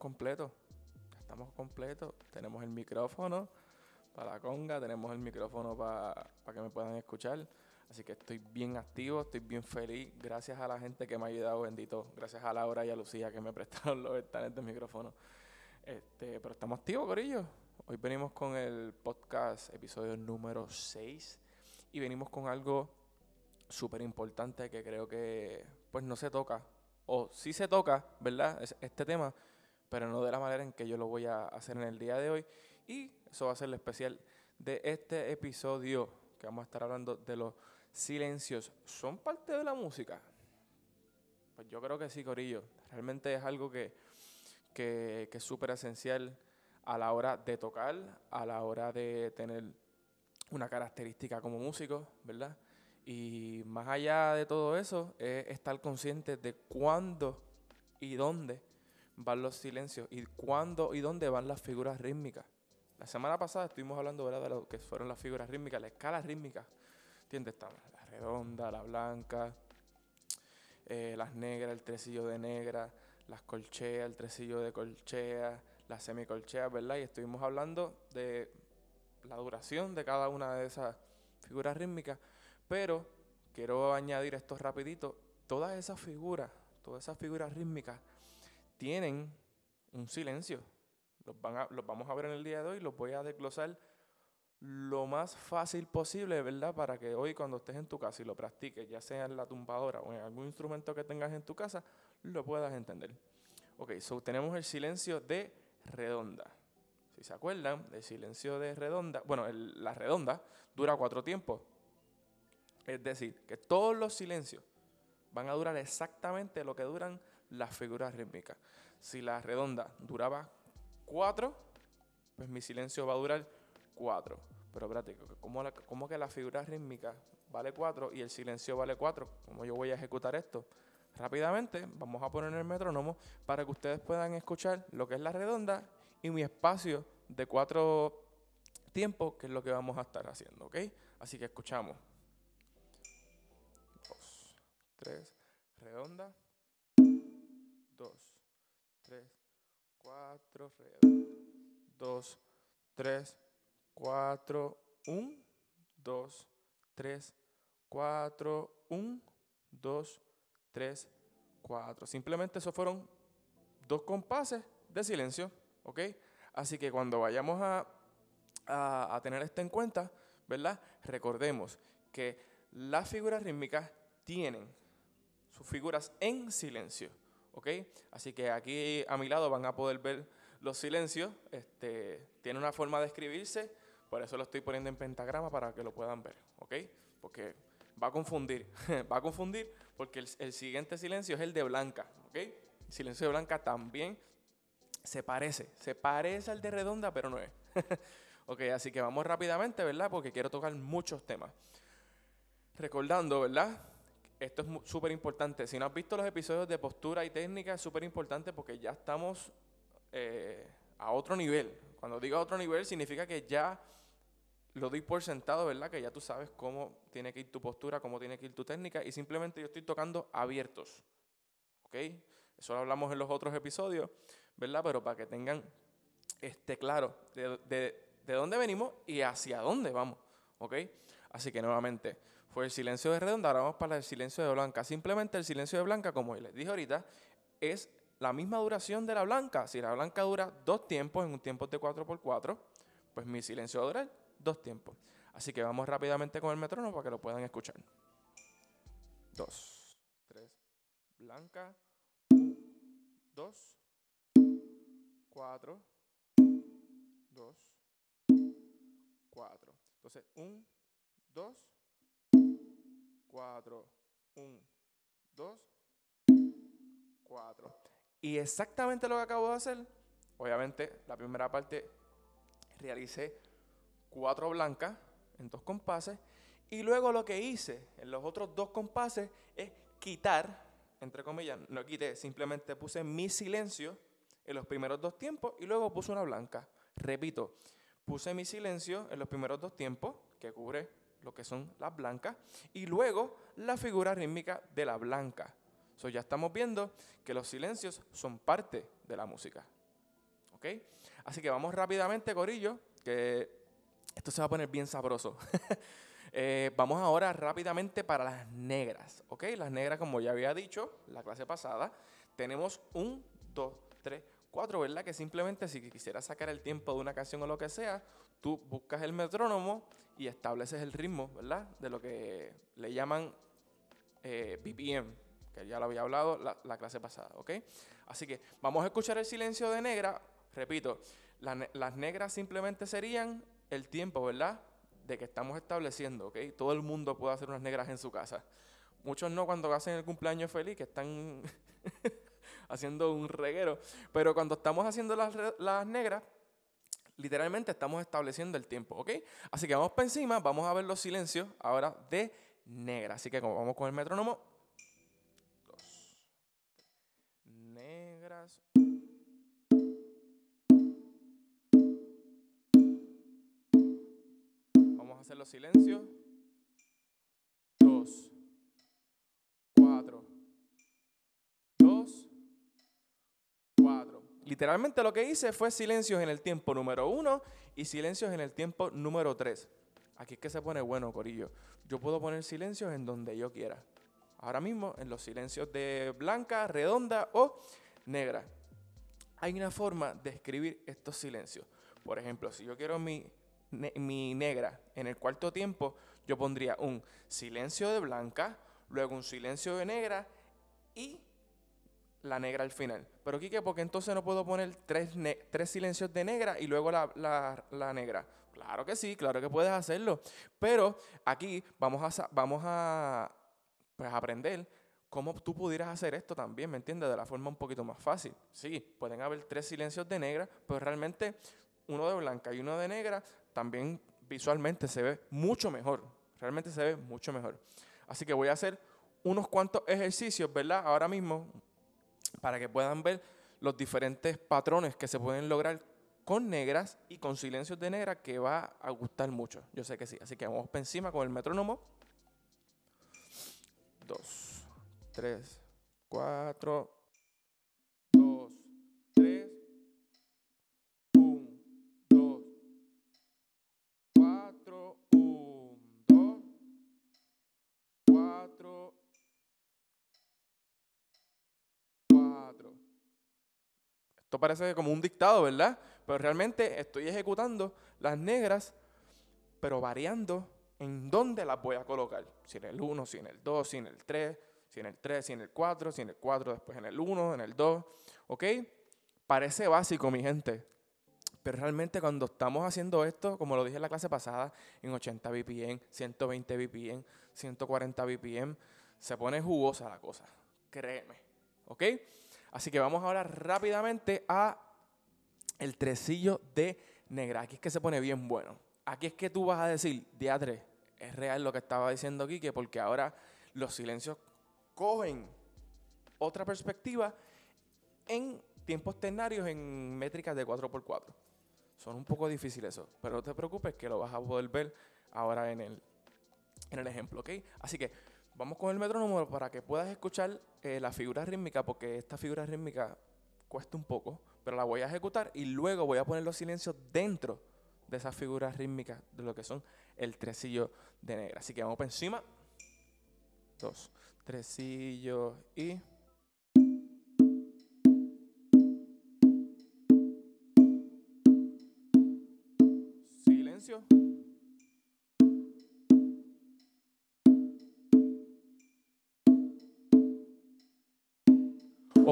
completos. Ya estamos completos. Tenemos el micrófono para la conga, tenemos el micrófono para que me puedan escuchar. Así que estoy bien activo, estoy bien feliz. Gracias a la gente que me ha ayudado, bendito. Gracias a Laura y a Lucía que me prestaron los ventanas del micrófono. Este, pero estamos activos, Corillo. Hoy venimos con el podcast, episodio número 6. Y venimos con algo súper importante que creo que pues no se toca. O sí se toca, ¿verdad? Este tema, pero no de la manera en que yo lo voy a hacer en el día de hoy. Y eso va a ser el especial de este episodio, que vamos a estar hablando de los silencios. ¿Son parte de la música? Pues yo creo que sí, Corillo. Realmente es algo que, que, que es súper esencial a la hora de tocar, a la hora de tener una característica como músico, ¿verdad? Y más allá de todo eso, es estar consciente de cuándo y dónde van los silencios y cuándo y dónde van las figuras rítmicas. La semana pasada estuvimos hablando de lo que fueron las figuras rítmicas, la escala rítmica. ¿Entiendes? la redonda, la blanca, eh, las negras, el tresillo de negra, las colcheas, el tresillo de colchea, las semicolcheas, ¿verdad? Y estuvimos hablando de la duración de cada una de esas figuras rítmicas, pero quiero añadir esto rapidito, todas esas figuras, todas esas figuras rítmicas tienen un silencio. Los, van los vamos a ver en el día de hoy, los voy a desglosar lo más fácil posible, ¿verdad? Para que hoy cuando estés en tu casa y lo practiques, ya sea en la tumbadora o en algún instrumento que tengas en tu casa, lo puedas entender. Ok, so tenemos el silencio de redonda. Si se acuerdan, el silencio de redonda, bueno, la redonda dura cuatro tiempos. Es decir, que todos los silencios van a durar exactamente lo que duran las figuras rítmicas. Si la redonda duraba cuatro, pues mi silencio va a durar cuatro. Pero espérate, ¿cómo, que la figura rítmica vale cuatro y el silencio vale cuatro? ¿Cómo yo voy a ejecutar esto? Rápidamente vamos a poner el metrónomo para que ustedes puedan escuchar lo que es la redonda y mi espacio de cuatro tiempos, que es lo que vamos a estar haciendo, ¿ok? Así que escuchamos. Dos, tres, redonda. Dos, tres, cuatro, redonda. Dos, tres, cuatro, un, dos, tres, cuatro, un, dos, tres, cuatro. Simplemente esos fueron dos compases de silencio. ¿ok? Así que cuando vayamos a, a, tener esto en cuenta, ¿verdad? Recordemos que las figuras rítmicas tienen sus figuras en silencio, ¿ok? Así que aquí a mi lado van a poder ver los silencios. Este, tiene una forma de escribirse, por eso lo estoy poniendo en pentagrama para que lo puedan ver, ¿ok? Porque va a confundir, va a confundir porque el, el, siguiente silencio es el de blanca, ¿ok? El silencio de blanca también se parece, se parece al de redonda, pero no es. ok, así que vamos rápidamente, ¿verdad? Porque quiero tocar muchos temas. Recordando, ¿verdad? Esto es súper importante. Si no has visto los episodios de postura y técnica, es súper importante porque ya estamos eh, a otro nivel. Cuando digo a otro nivel, significa que ya lo doy por sentado, ¿verdad? Que ya tú sabes cómo tiene que ir tu postura, cómo tiene que ir tu técnica, y simplemente yo estoy tocando abiertos. ¿Ok? Eso lo hablamos en los otros episodios. ¿verdad? Pero para que tengan este, claro de, dónde venimos y hacia dónde vamos, ¿ok? Así que nuevamente, fue el silencio de redonda, ahora vamos para el silencio de blanca. Simplemente el silencio de blanca, como les dije ahorita, es la misma duración de la blanca. Si la blanca dura dos tiempos en un tiempo de 4x4, pues mi silencio va a durar dos tiempos. Así que vamos rápidamente con el metrónomo para que lo puedan escuchar. Dos, tres, blanca, dos, 4, 2, 4. Entonces, 1, 2, 4, 1, 2, 4. Y exactamente lo que acabo de hacer, obviamente la primera parte realicé 4 blancas en dos compases y luego lo que hice en los otros dos compases es quitar, entre comillas, no quité, simplemente puse mi silencio en los primeros dos tiempos y luego puse una blanca. Repito, puse mi silencio en los primeros dos tiempos, que cubre lo que son las blancas, y luego la figura rítmica de la blanca. So, ya estamos viendo que los silencios son parte de la música. ¿Ok? Así que vamos rápidamente, Corillo, que esto se va a poner bien sabroso. Eh, vamos ahora rápidamente para las negras. ¿Ok? Las negras, como ya había dicho la clase pasada, tenemos un, dos, tres, cuatro, ¿verdad? Que simplemente si quisieras sacar el tiempo de una canción o lo que sea, tú buscas el metrónomo y estableces el ritmo, ¿verdad? De lo que le llaman eh, BPM, que ya lo había hablado la, clase pasada, ¿ok? Así que vamos a escuchar el silencio de negra. Repito, las negras simplemente serían el tiempo, ¿verdad? De que estamos estableciendo, ¿ok? Todo el mundo puede hacer unas negras en su casa. Muchos no cuando hacen el cumpleaños feliz, que están haciendo un reguero. Pero cuando estamos haciendo las, las negras, literalmente estamos estableciendo el tiempo, ¿ok? Así que vamos para encima, vamos a ver los silencios ahora de negra. Así que como vamos con el metrónomo, dos, negras. Vamos a hacer los silencios. Literalmente lo que hice fue silencios en el tiempo número uno y silencios en el tiempo número tres. Aquí es que se pone bueno, Corillo. Yo puedo poner silencios en donde yo quiera. Ahora mismo, en los silencios de blanca, redonda o negra. Hay una forma de escribir estos silencios. Por ejemplo, si yo quiero mi, mi negra en el cuarto tiempo, yo pondría un silencio de blanca, luego un silencio de negra y la negra al final. Pero Kike, ¿por qué entonces no puedo poner tres, tres silencios de negra y luego la, la, la negra? Claro que sí, claro que puedes hacerlo. Pero aquí vamos a, vamos a pues, aprender cómo tú pudieras hacer esto también, ¿me entiendes? De la forma un poquito más fácil. Sí, pueden haber tres silencios de negra, pero realmente uno de blanca y uno de negra también visualmente se ve mucho mejor. Realmente se ve mucho mejor. Así que voy a hacer unos cuantos ejercicios, ¿verdad? Ahora mismo, para que puedan ver los diferentes patrones que se pueden lograr con negras y con silencios de negra que va a gustar mucho. Yo sé que sí. Así que vamos para encima con el metrónomo. Dos, tres, cuatro, Esto parece como un dictado, ¿verdad? Pero realmente estoy ejecutando las negras, pero variando en dónde las voy a colocar. Si en el 1, si en el 2, si en el 3, si en el 3, si en el 4, si en el 4, después en el 1, en el 2. ¿Ok? Parece básico, mi gente. Pero realmente cuando estamos haciendo esto, como lo dije en la clase pasada, en 80 BPM, 120 BPM, 140 BPM, se pone jugosa la cosa. Créeme. ¿Ok? Así que vamos ahora rápidamente a el tresillo de negra. Aquí es que se pone bien bueno. Aquí es que tú vas a decir, diatre, es real lo que estaba diciendo Quique, porque ahora los silencios cogen otra perspectiva en tiempos ternarios en métricas de 4x4. Son un poco difíciles eso, pero no te preocupes que lo vas a poder ver ahora en el, en el ejemplo, ¿ok? Así que vamos con el metrónomo para que puedas escuchar eh, la figura rítmica, porque esta figura rítmica cuesta un poco, pero la voy a ejecutar y luego voy a poner los silencios dentro de esas figuras rítmicas de lo que son el tresillo de negra. Así que vamos por encima. Dos, tresillo y...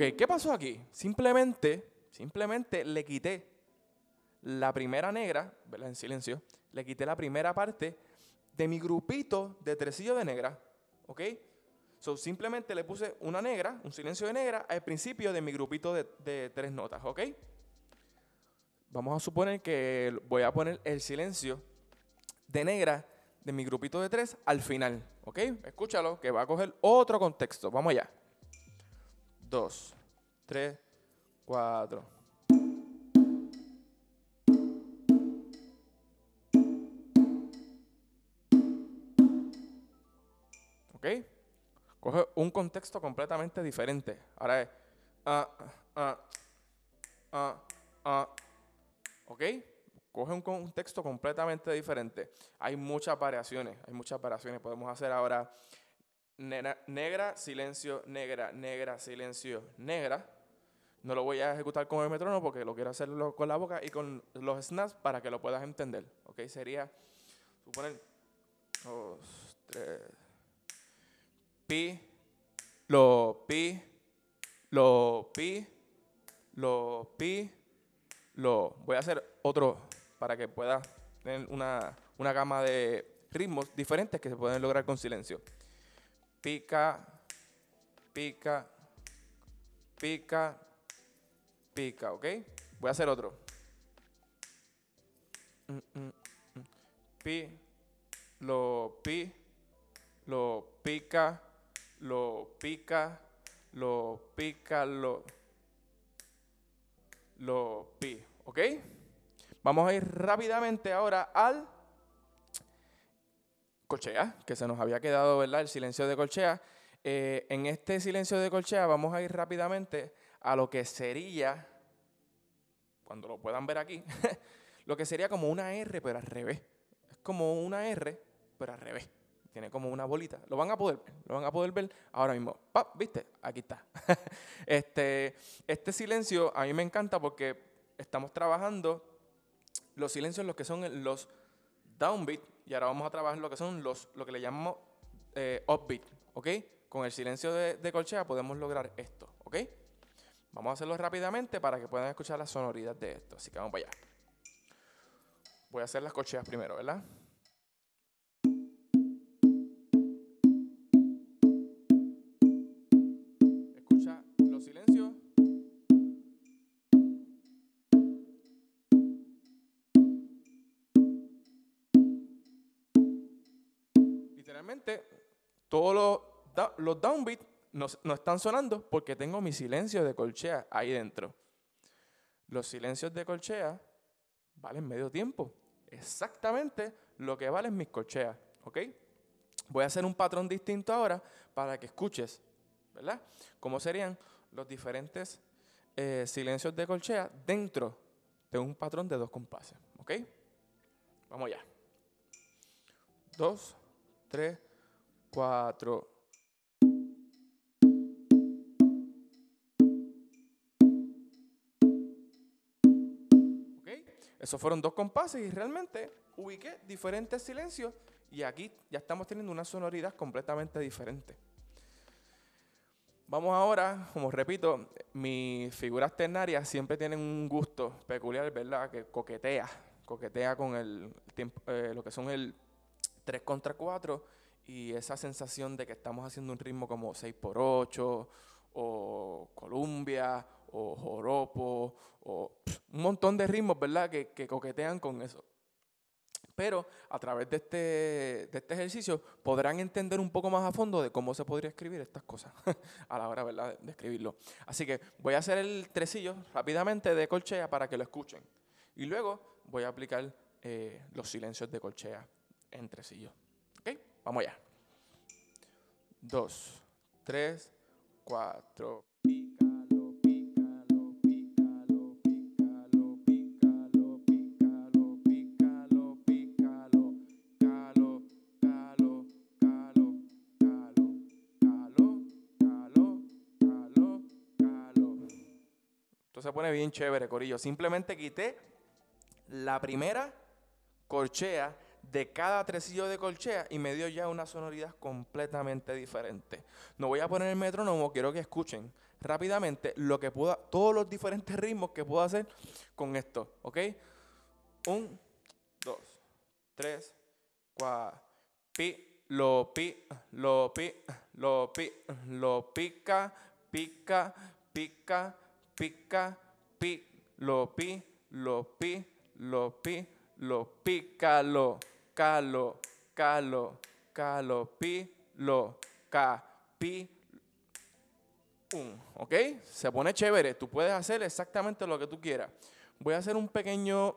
Ok, ¿qué pasó aquí? Simplemente Simplemente le quité la primera negra. En silencio. Le quité la primera parte de mi grupito de tresillo de negra. ¿Ok? So, simplemente le puse una negra, un silencio de negra, al principio de mi grupito de, de tres notas. ¿Ok? Vamos a suponer que voy a poner el silencio de negra de mi grupito de tres al final. ¿Ok? Escúchalo, que va a coger otro contexto. Vamos allá. Dos, tres, 4. ¿Ok? Coge un contexto completamente diferente. Ahora es. Ah, ah, ah. ¿Ok? Coge un contexto completamente diferente. Hay muchas variaciones, hay muchas variaciones. Podemos hacer ahora negra, silencio, negra, negra, silencio, negra. No lo voy a ejecutar con el metrónomo porque lo quiero hacerlo con la boca y con los snaps para que lo puedas entender. ¿Ok? Sería, suponer, dos, tres, pi, lo, pi, lo, pi, lo, pi, lo. Voy a hacer otro para que pueda tener una, una gama de ritmos diferentes que se pueden lograr con silencio. Pica, pica, pica, pica, ¿ok? Voy a hacer otro. Mm, mm, mm. Pi, lo pi, lo pica, lo pica, lo pica, lo, lo pi, ¿ok? Vamos a ir rápidamente ahora al colchea, que se nos había quedado, ¿verdad? El silencio de colchea. Eh, en este silencio de colchea vamos a ir rápidamente a lo que sería, cuando lo puedan ver aquí, lo que sería como una R, pero al revés. Es como una R, pero al revés. Tiene como una bolita. Lo van a poder ver, lo van a poder ver ahora mismo. ¡Pap! ¿Viste? Aquí está. este, este silencio a mí me encanta porque estamos trabajando los silencios, los que son los downbeat, y ahora vamos a trabajar lo que son los, lo que le llamamos eh, upbeat, ¿ok? Con el silencio de, de, colchea podemos lograr esto, ¿ok? Vamos a hacerlo rápidamente para que puedan escuchar la sonoridad de esto. Así que vamos para allá. Voy a hacer las colcheas primero, ¿verdad? Todos los, los downbeats no, no, están sonando porque tengo mi silencio de colchea ahí dentro. Los silencios de colchea valen medio tiempo. Exactamente lo que valen mis colcheas. ¿Ok? Voy a hacer un patrón distinto ahora para que escuches, ¿verdad? ¿Cómo serían los diferentes eh, silencios de colchea dentro de un patrón de dos compases? ¿Ok? Vamos allá. Dos, tres, cuatro. ¿Ok? Esos fueron dos compases y realmente ubiqué diferentes silencios y aquí ya estamos teniendo una sonoridad completamente diferente. Vamos ahora, como repito, mis figuras ternarias siempre tienen un gusto peculiar, ¿verdad? Que coquetea, coquetea con el tiempo, eh, lo que son el 3 contra 4 y esa sensación de que estamos haciendo un ritmo como 6x8 o Columbia o Joropo o un montón de ritmos, ¿verdad? Que, que, coquetean con eso. Pero a través de este, de este ejercicio podrán entender un poco más a fondo de cómo se podría escribir estas cosas a la hora, ¿verdad? De escribirlo. Así que voy a hacer el tresillo rápidamente de colchea para que lo escuchen. Y luego voy a aplicar eh, los silencios de colchea entrecillo. ¿Ok? Vamos allá. Dos, tres, cuatro. se pone bien chévere, Corillo. Simplemente quité la primera corchea de cada tresillo de colchea y me dio ya una sonoridad completamente diferente. No voy a poner el metrónomo, quiero que escuchen rápidamente lo que pueda, todos los diferentes ritmos que puedo hacer con esto, ¿ok? Un, dos, tres, cuatro, pi, lo pi, lo pi, lo pi, lo pica, pica, pica, pica, pi, lo pi, lo pi, lo pi, lo pícalo calo, calo, calo, pi, lo, ca, pi, un. ¿Ok? Se pone chévere. Tú puedes hacer exactamente lo que tú quieras. Voy a hacer un pequeño,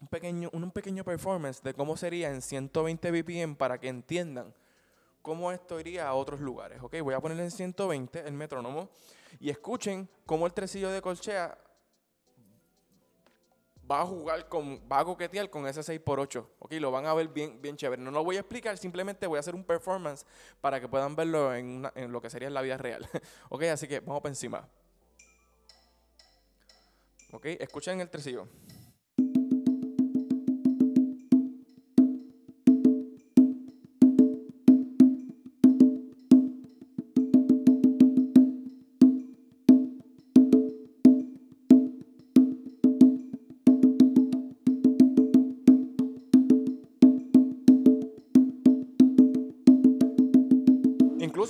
un pequeño, un pequeño performance de cómo sería en 120 BPM para que entiendan cómo esto iría a otros lugares. ¿Ok? Voy a poner en 120 el metrónomo y escuchen cómo el tresillo de colchea va a jugar con, va a coquetear con ese 6x8. Ok, lo van a ver bien, bien chévere. No lo voy a explicar, simplemente voy a hacer un performance para que puedan verlo en, en lo que sería la vida real. ok, así que vamos para encima. Ok, escuchen el tresillo.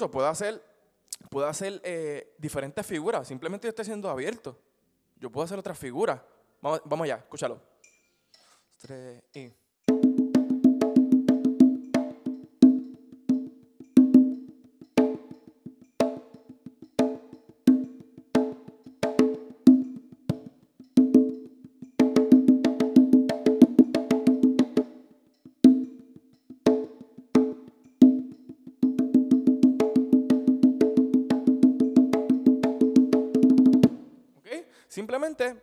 Puedo hacer, puedo hacer eh, diferentes figuras. Simplemente yo estoy siendo abierto. Yo puedo hacer otras figuras. Vamos, vamos allá, escúchalo. Tres y. Simplemente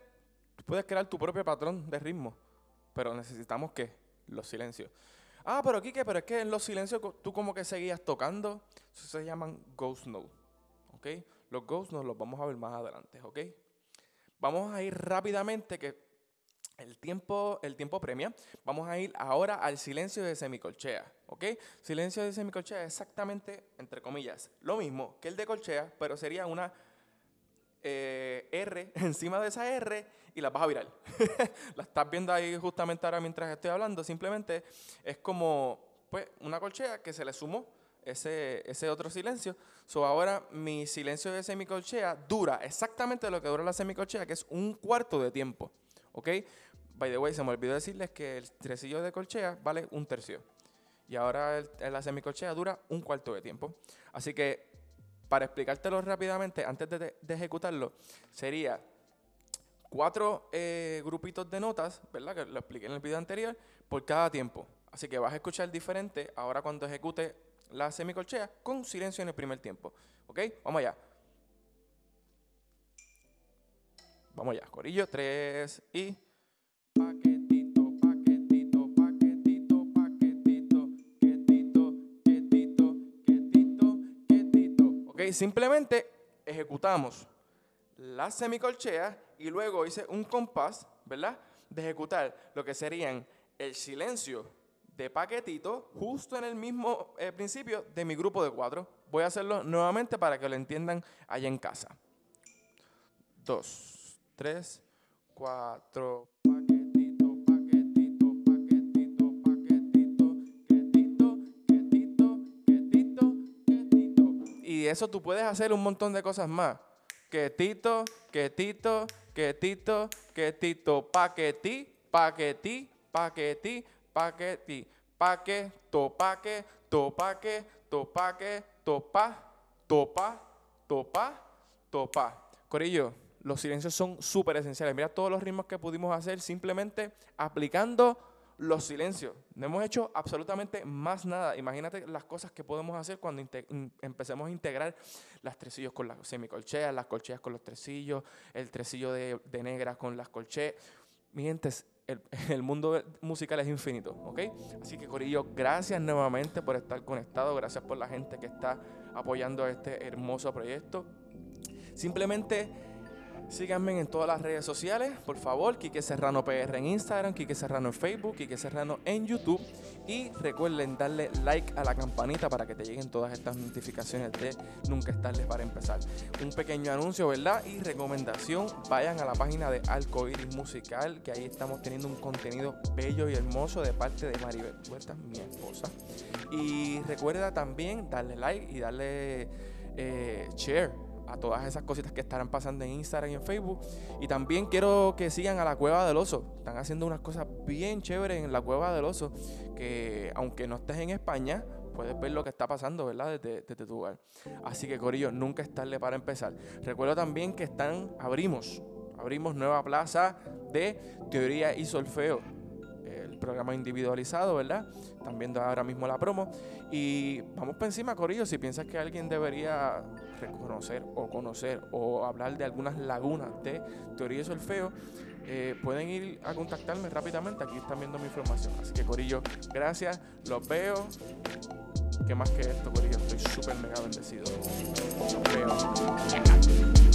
puedes crear tu propio patrón de ritmo, pero necesitamos que los silencios. Ah, pero Kike, pero es que en los silencios tú como que seguías tocando. Eso se llaman ghost notes. ¿Ok? Los ghost notes los vamos a ver más adelante. ¿Ok? Vamos a ir rápidamente que el tiempo, el tiempo premia. Vamos a ir ahora al silencio de semicolchea. ¿Ok? Silencio de semicolchea es exactamente, entre comillas, lo mismo que el de colchea, pero sería una eh, R encima de esa R y la vas a virar. la estás viendo ahí justamente ahora mientras estoy hablando. Simplemente es como pues, una colchea que se le sumó ese, ese otro silencio. So ahora mi silencio de semicolchea dura exactamente lo que dura la semicolchea, que es un cuarto de tiempo. ¿Ok? By the way, se me olvidó decirles que el tresillo de colchea vale un tercio. Y ahora la semicolchea dura un cuarto de tiempo. Así que para explicártelo rápidamente, antes de, ejecutarlo, sería cuatro eh, grupitos de notas, ¿verdad? Que lo expliqué en el video anterior, por cada tiempo. Así que vas a escuchar diferente ahora cuando ejecute la semicolchea con silencio en el primer tiempo. ¿Ok? Vamos allá. Vamos allá, Corillo, tres y... simplemente ejecutamos la semicolchea y luego hice un compás, ¿verdad? De ejecutar lo que serían el silencio de paquetito justo en el mismo eh, principio de mi grupo de cuatro. Voy a hacerlo nuevamente para que lo entiendan allá en casa. Dos, tres, cuatro. Eso tú puedes hacer un montón de cosas más. Que tito, que tito, que tito, que tito, paquetí, paquetí, paquetí, paquetí, paque, topaque, topaque, topaque, topa, topa, topa, topa. Corillo, los silencios son súper esenciales. Mira todos los ritmos que pudimos hacer simplemente aplicando los silencios. No hemos hecho absolutamente más nada. Imagínate las cosas que podemos hacer cuando empecemos a integrar las tresillos con las semicolcheas, las colcheas con los tresillos, el tresillo de, de negras con las colcheas. Mi gente, el, el, mundo musical es infinito, ¿ok? Así que Corillo, gracias nuevamente por estar conectado, gracias por la gente que está apoyando este hermoso proyecto. Simplemente Síganme en todas las redes sociales, por favor. Quique Serrano PR en Instagram, Quique Serrano en Facebook, Quique Serrano en YouTube. Y recuerden darle like a la campanita para que te lleguen todas estas notificaciones de Nunca estarles para empezar. Un pequeño anuncio, ¿verdad? Y recomendación, vayan a la página de Alcoiris Musical, que ahí estamos teniendo un contenido bello y hermoso de parte de Maribel Huerta, mi esposa. Y recuerda también darle like y darle eh, share a todas esas cositas que estarán pasando en Instagram y en Facebook. Y también quiero que sigan a la Cueva del Oso. Están haciendo unas cosas bien chéveres en la Cueva del Oso, que aunque no estés en España, puedes ver lo que está pasando, ¿verdad? Desde, tu hogar. Así que, Corillo, nunca es tarde para empezar. Recuerdo también que están, abrimos, abrimos nueva plaza de teoría y solfeo programa individualizado, ¿verdad? Están viendo ahora mismo la promo. Y vamos por encima, Corillo. Si piensas que alguien debería reconocer o conocer o hablar de algunas lagunas de teoría de solfeo, eh, pueden ir a contactarme rápidamente. Aquí están viendo mi información. Así que, Corillo, gracias. Los veo. ¿Qué más que esto, Corillo? Estoy súper mega bendecido. Los veo.